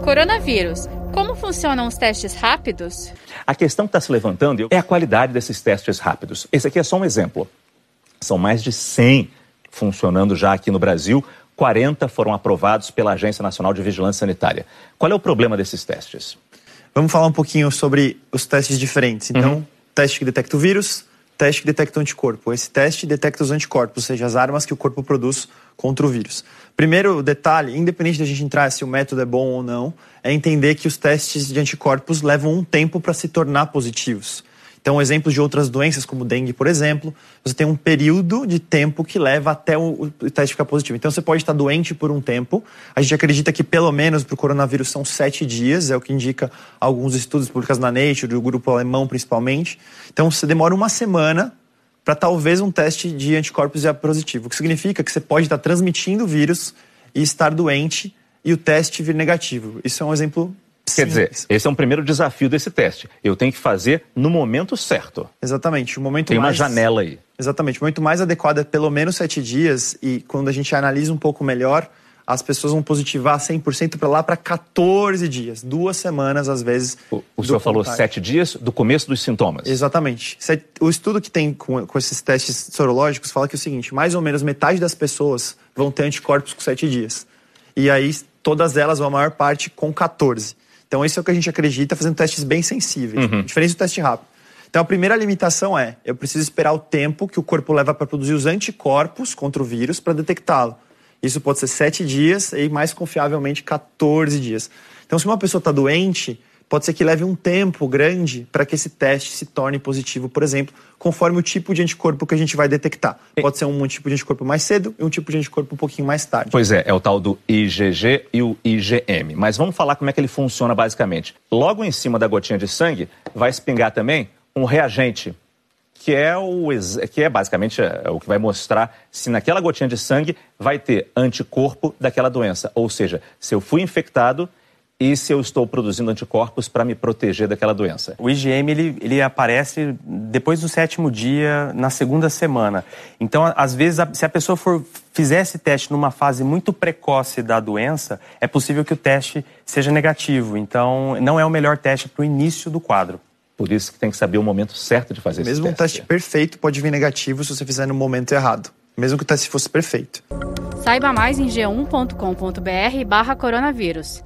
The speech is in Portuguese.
Coronavírus. Como funcionam os testes rápidos? A questão que está se levantando é a qualidade desses testes rápidos. Esse aqui é só um exemplo. São mais de 100 funcionando já aqui no Brasil. 40 foram aprovados pela Agência Nacional de Vigilância Sanitária. Qual é o problema desses testes? Vamos falar um pouquinho sobre os testes diferentes. Então, uhum. teste que detecta o vírus, teste que detecta o anticorpo. Esse teste detecta os anticorpos, ou seja, as armas que o corpo produz contra o vírus. Primeiro detalhe, independente da gente entrar se o método é bom ou não, é entender que os testes de anticorpos levam um tempo para se tornar positivos. Então, exemplos de outras doenças, como dengue, por exemplo, você tem um período de tempo que leva até o, teste ficar positivo. Então, você pode estar doente por um tempo. A gente acredita que, pelo menos, para o coronavírus são sete dias, é o que indica alguns estudos publicados na Nature, do grupo alemão principalmente. Então, você demora uma semana para talvez um teste de anticorpos ser positivo. O que significa que você pode estar transmitindo o vírus e estar doente e o teste vir negativo. Isso é um exemplo Quer dizer, esse é um primeiro desafio desse teste. Eu tenho que fazer no momento certo. Exatamente. O momento Tem mais... uma janela aí. Exatamente. O momento mais adequado é pelo menos sete dias e quando a gente analisa um pouco melhor, as pessoas vão positivar 100% para lá para 14 dias. Duas semanas, às vezes. O, o senhor falou sete dias do começo dos sintomas. Exatamente. O estudo que tem com, com esses testes sorológicos fala que é o seguinte: mais ou menos metade das pessoas vão ter anticorpos com sete dias. E aí, todas elas, ou a maior parte, com 14. Então, isso é o que a gente acredita fazendo testes bem sensíveis, uhum. diferente do teste rápido. Então, a primeira limitação é: eu preciso esperar o tempo que o corpo leva para produzir os anticorpos contra o vírus para detectá-lo. Isso pode ser 7 dias e, mais confiavelmente, 14 dias. Então, se uma pessoa está doente, pode ser que leve um tempo grande para que esse teste se torne positivo, por exemplo, conforme o tipo de anticorpo que a gente vai detectar. Pode ser um tipo de anticorpo mais cedo e um tipo de anticorpo um pouquinho mais tarde. Pois é, é o tal do IgG e o IgM. Mas vamos falar como é que ele funciona basicamente. Logo em cima da gotinha de sangue vai espingar também um reagente que é, o, que é basicamente é, o que vai mostrar se naquela gotinha de sangue vai ter anticorpo daquela doença. Ou seja, se eu fui infectado, e se eu estou produzindo anticorpos para me proteger daquela doença? O IgM ele, ele aparece depois do sétimo dia, na segunda semana. Então, às vezes, se a pessoa for fizer esse teste numa fase muito precoce da doença, é possível que o teste seja negativo. Então, não é o melhor teste para o início do quadro. Por isso que tem que saber o momento certo de fazer Mesmo esse teste. Mesmo um teste perfeito pode vir negativo se você fizer no momento errado. Mesmo que o teste fosse perfeito. Saiba mais em g1.com.br barra coronavírus.